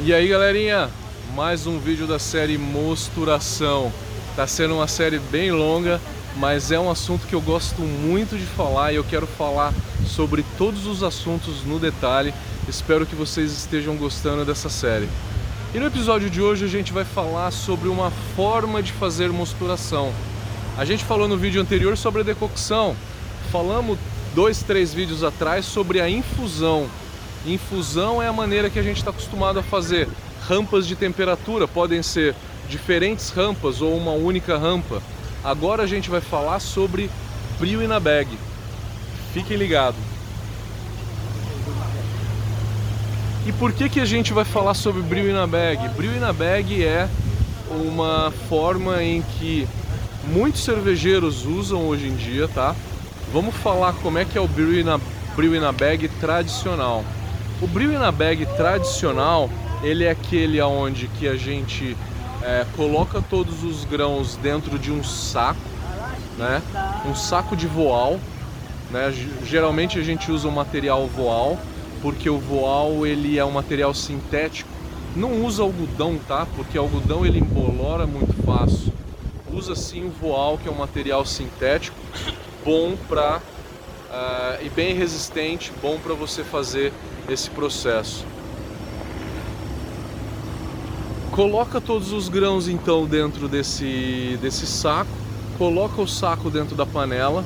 E aí galerinha, mais um vídeo da série Mosturação. Tá sendo uma série bem longa, mas é um assunto que eu gosto muito de falar e eu quero falar sobre todos os assuntos no detalhe. Espero que vocês estejam gostando dessa série. E no episódio de hoje a gente vai falar sobre uma forma de fazer mosturação. A gente falou no vídeo anterior sobre a decocção, falamos dois, três vídeos atrás sobre a infusão. Infusão é a maneira que a gente está acostumado a fazer. Rampas de temperatura podem ser diferentes rampas ou uma única rampa. Agora a gente vai falar sobre brio na bag. Fiquem ligados. E por que, que a gente vai falar sobre brio na bag? Brio na bag é uma forma em que muitos cervejeiros usam hoje em dia, tá? Vamos falar como é que é o brio na, brio na bag tradicional. O brew na bag tradicional, ele é aquele aonde que a gente é, coloca todos os grãos dentro de um saco, né? Um saco de voal, né? Geralmente a gente usa o material voal, porque o voal ele é um material sintético. Não usa algodão, tá? Porque algodão ele embolora muito fácil. Usa sim o voal, que é um material sintético, bom para uh, e bem resistente, bom para você fazer esse processo. Coloca todos os grãos então dentro desse, desse saco, coloca o saco dentro da panela,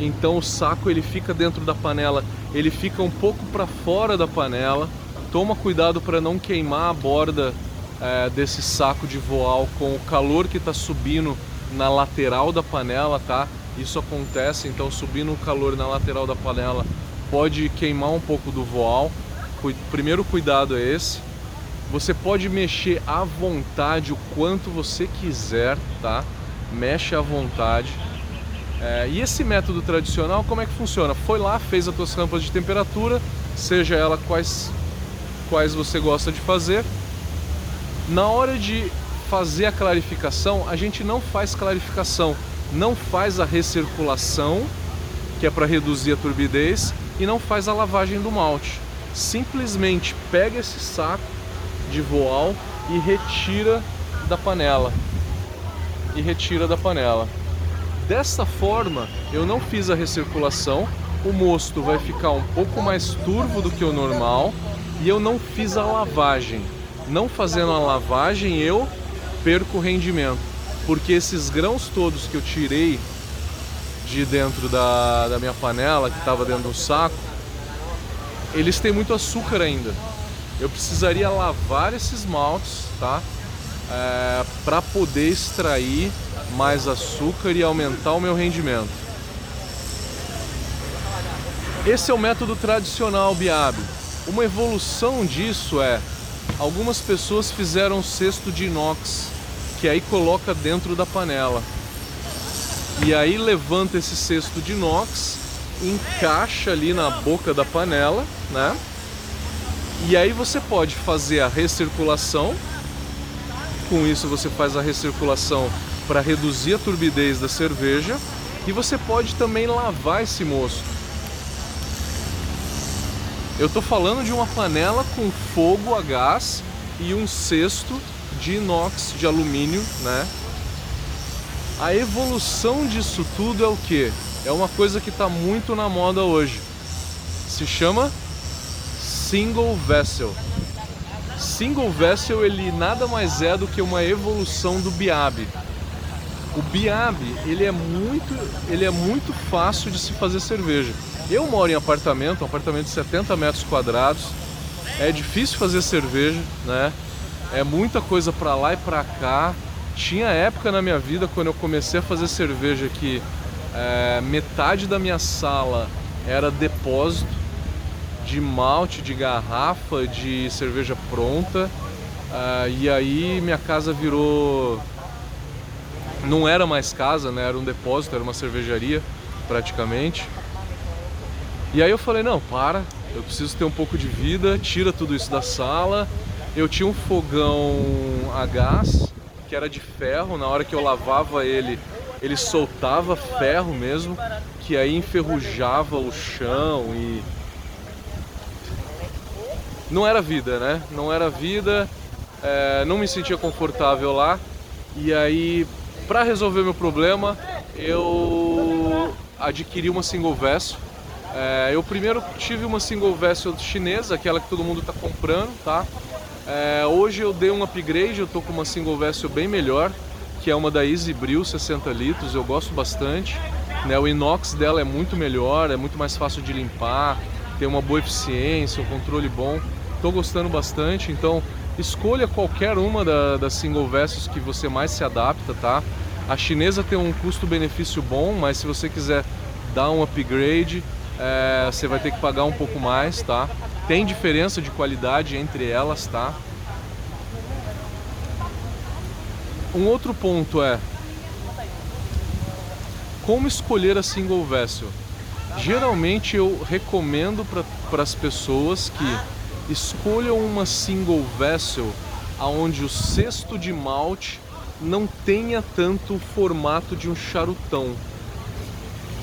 então o saco ele fica dentro da panela, ele fica um pouco para fora da panela. Toma cuidado para não queimar a borda é, desse saco de voal com o calor que está subindo na lateral da panela, tá? Isso acontece, então subindo o calor na lateral da panela pode queimar um pouco do voal. Primeiro cuidado é esse. Você pode mexer à vontade o quanto você quiser, tá? Mexe à vontade. É, e esse método tradicional, como é que funciona? Foi lá, fez as tuas rampas de temperatura, seja ela quais, quais você gosta de fazer. Na hora de fazer a clarificação, a gente não faz clarificação, não faz a recirculação, que é para reduzir a turbidez, e não faz a lavagem do malte. Simplesmente pega esse saco de voal e retira da panela. E retira da panela. Dessa forma, eu não fiz a recirculação, o mosto vai ficar um pouco mais turvo do que o normal e eu não fiz a lavagem. Não fazendo a lavagem, eu perco o rendimento, porque esses grãos todos que eu tirei de dentro da, da minha panela, que estava dentro do saco, eles têm muito açúcar ainda. Eu precisaria lavar esses maltes, tá? É, para poder extrair mais açúcar e aumentar o meu rendimento. Esse é o método tradicional Biab. Uma evolução disso é algumas pessoas fizeram um cesto de inox que aí coloca dentro da panela. E aí levanta esse cesto de inox, encaixa ali na boca da panela, né? E aí você pode fazer a recirculação. Com isso você faz a recirculação para reduzir a turbidez da cerveja e você pode também lavar esse mosto. Eu estou falando de uma panela com fogo a gás e um cesto de inox, de alumínio, né? A evolução disso tudo é o que? É uma coisa que está muito na moda hoje. Se chama single vessel. Single vessel ele nada mais é do que uma evolução do Biab. O Biab ele é muito, ele é muito fácil de se fazer cerveja. Eu moro em apartamento, um apartamento de 70 metros quadrados. É difícil fazer cerveja, né? é muita coisa para lá e para cá. Tinha época na minha vida quando eu comecei a fazer cerveja que é, metade da minha sala era depósito de malte, de garrafa, de cerveja pronta. É, e aí minha casa virou. Não era mais casa, né? Era um depósito, era uma cervejaria praticamente. E aí eu falei, não, para, eu preciso ter um pouco de vida, tira tudo isso da sala eu tinha um fogão a gás que era de ferro, na hora que eu lavava ele, ele soltava ferro mesmo, que aí enferrujava o chão e não era vida, né? Não era vida, é, não me sentia confortável lá. E aí, para resolver meu problema, eu adquiri uma single vessel. É, eu primeiro tive uma single vessel chinesa, aquela que todo mundo está comprando, tá? É, hoje eu dei um upgrade, eu tô com uma single vessel bem melhor, que é uma da Easy Brew 60 litros, eu gosto bastante. Né? O inox dela é muito melhor, é muito mais fácil de limpar, tem uma boa eficiência, um controle bom. Estou gostando bastante, então escolha qualquer uma da, das single vessels que você mais se adapta, tá? A chinesa tem um custo-benefício bom, mas se você quiser dar um upgrade, é, você vai ter que pagar um pouco mais, tá? Tem diferença de qualidade entre elas, tá? Um outro ponto é como escolher a single vessel. Geralmente eu recomendo para as pessoas que escolham uma single vessel aonde o cesto de malte não tenha tanto o formato de um charutão.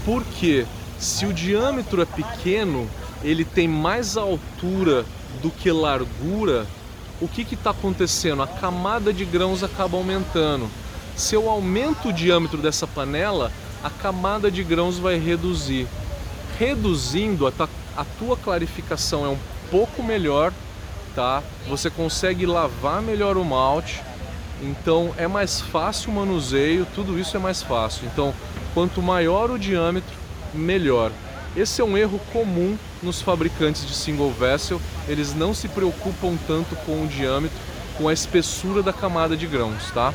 Porque se o diâmetro é pequeno, ele tem mais altura do que largura, o que está acontecendo? A camada de grãos acaba aumentando. Se eu aumento o diâmetro dessa panela, a camada de grãos vai reduzir reduzindo, a, a tua clarificação é um pouco melhor, tá? Você consegue lavar melhor o malte, então é mais fácil o manuseio, tudo isso é mais fácil. Então, quanto maior o diâmetro, melhor. Esse é um erro comum nos fabricantes de single vessel, eles não se preocupam tanto com o diâmetro, com a espessura da camada de grãos, tá?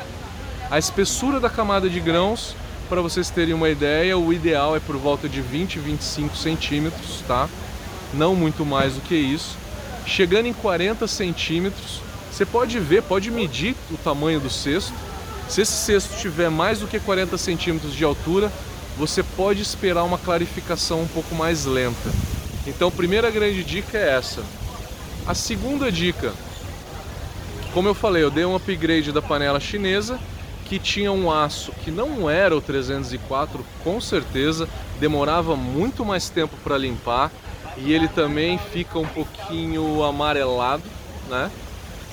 A espessura da camada de grãos para vocês terem uma ideia, o ideal é por volta de 20, 25 centímetros, tá? Não muito mais do que isso. Chegando em 40 centímetros, você pode ver, pode medir o tamanho do cesto. Se esse cesto tiver mais do que 40 centímetros de altura, você pode esperar uma clarificação um pouco mais lenta. Então, a primeira grande dica é essa. A segunda dica, como eu falei, eu dei um upgrade da panela chinesa que tinha um aço que não era o 304, com certeza, demorava muito mais tempo para limpar e ele também fica um pouquinho amarelado, né?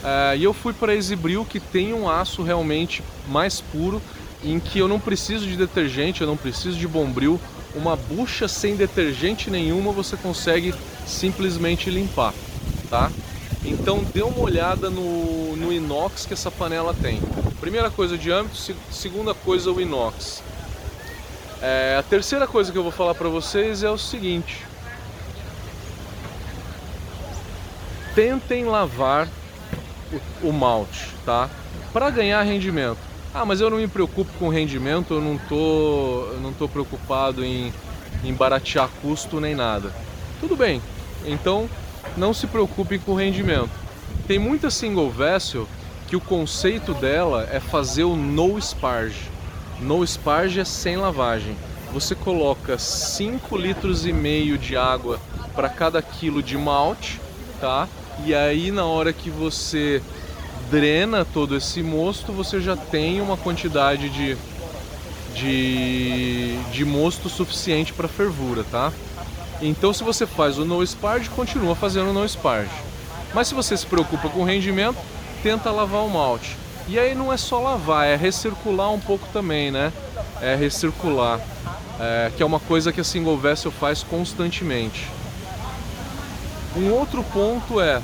Uh, e eu fui para Exibril que tem um aço realmente mais puro, em que eu não preciso de detergente, eu não preciso de bombril, uma bucha sem detergente nenhuma você consegue simplesmente limpar, tá? Então dê uma olhada no, no inox que essa panela tem. Primeira coisa, o diâmetro. Segunda coisa, o inox. É, a terceira coisa que eu vou falar para vocês é o seguinte. Tentem lavar o, o malte, tá? Para ganhar rendimento. Ah, mas eu não me preocupo com rendimento, eu não tô, não tô preocupado em, em baratear custo nem nada. Tudo bem, então não se preocupem com rendimento. Tem muita single vessel que o conceito dela é fazer o no sparge. No sparge é sem lavagem. Você coloca 5 litros e meio de água para cada quilo de malte, tá? E aí na hora que você drena todo esse mosto, você já tem uma quantidade de, de, de mosto suficiente para fervura, tá? Então se você faz o no sparge, continua fazendo o no sparge. Mas se você se preocupa com o rendimento, tenta lavar o malte. E aí não é só lavar, é recircular um pouco também, né? É recircular, é, que é uma coisa que a single vessel faz constantemente. Um outro ponto é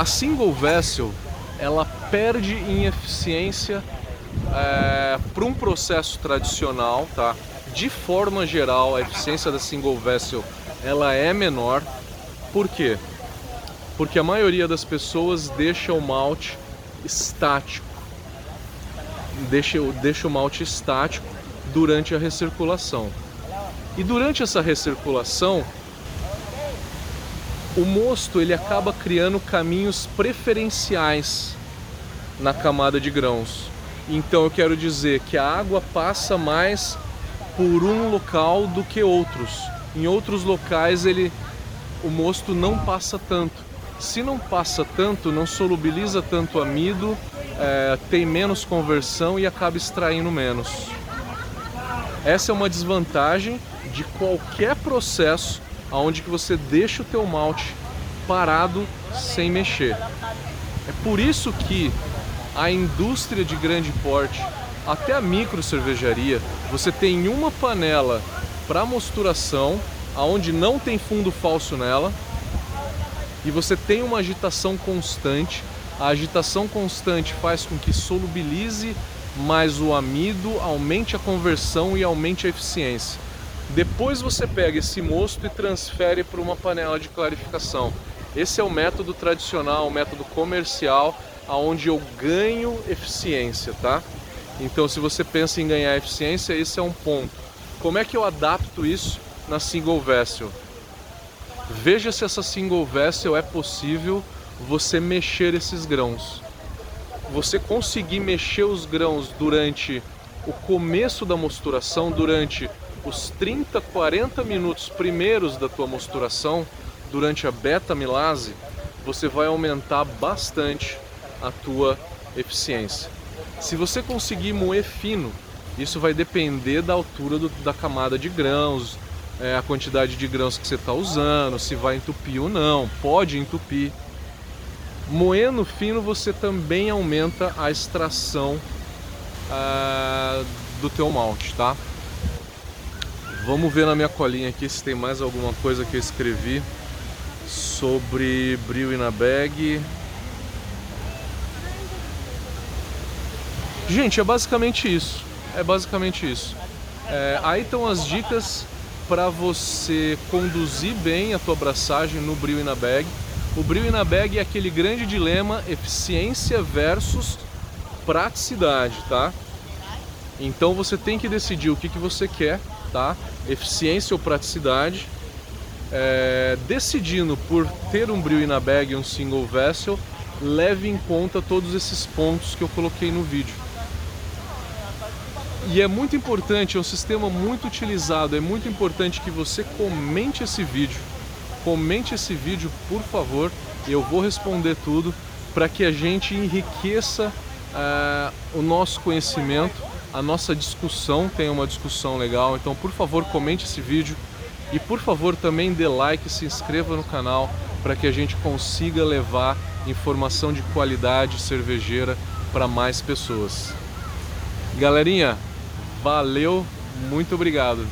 a single vessel ela perde em eficiência é, para um processo tradicional, tá? De forma geral, a eficiência da single vessel ela é menor. Por quê? porque a maioria das pessoas deixa o malte estático, deixa, deixa o malte estático durante a recirculação. E durante essa recirculação, o mosto ele acaba criando caminhos preferenciais na camada de grãos. Então eu quero dizer que a água passa mais por um local do que outros. Em outros locais ele o mosto não passa tanto. Se não passa tanto, não solubiliza tanto amido, é, tem menos conversão e acaba extraindo menos. Essa é uma desvantagem de qualquer processo aonde que você deixa o teu malte parado sem mexer. É por isso que a indústria de grande porte, até a micro cervejaria, você tem uma panela para mosturação, aonde não tem fundo falso nela, e você tem uma agitação constante. A agitação constante faz com que solubilize mais o amido, aumente a conversão e aumente a eficiência. Depois você pega esse mosto e transfere para uma panela de clarificação. Esse é o método tradicional, o método comercial, aonde eu ganho eficiência, tá? Então, se você pensa em ganhar eficiência, esse é um ponto. Como é que eu adapto isso na single vessel? Veja se essa single vessel é possível você mexer esses grãos. Você conseguir mexer os grãos durante o começo da mosturação, durante os 30, 40 minutos primeiros da tua mosturação, durante a beta milase, você vai aumentar bastante a tua eficiência. Se você conseguir moer fino, isso vai depender da altura do, da camada de grãos, é, a quantidade de grãos que você está usando, se vai entupir ou não, pode entupir. Moendo fino você também aumenta a extração ah, do teu malte, tá? Vamos ver na minha colinha aqui se tem mais alguma coisa que eu escrevi sobre Bril na Bag. Gente, é basicamente isso. É basicamente isso. É, aí estão as dicas para você conduzir bem a tua abraçagem no Bril na Bag. O Bril na Bag é aquele grande dilema eficiência versus praticidade, tá? Então você tem que decidir o que, que você quer, tá? Eficiência ou praticidade é, decidindo por ter um Bril na bag e um single vessel, leve em conta todos esses pontos que eu coloquei no vídeo. E é muito importante, é um sistema muito utilizado, é muito importante que você comente esse vídeo. Comente esse vídeo, por favor, eu vou responder tudo para que a gente enriqueça uh, o nosso conhecimento, a nossa discussão tenha uma discussão legal. Então, por favor, comente esse vídeo, e por favor também dê like se inscreva no canal para que a gente consiga levar informação de qualidade cervejeira para mais pessoas. Galerinha, valeu, muito obrigado.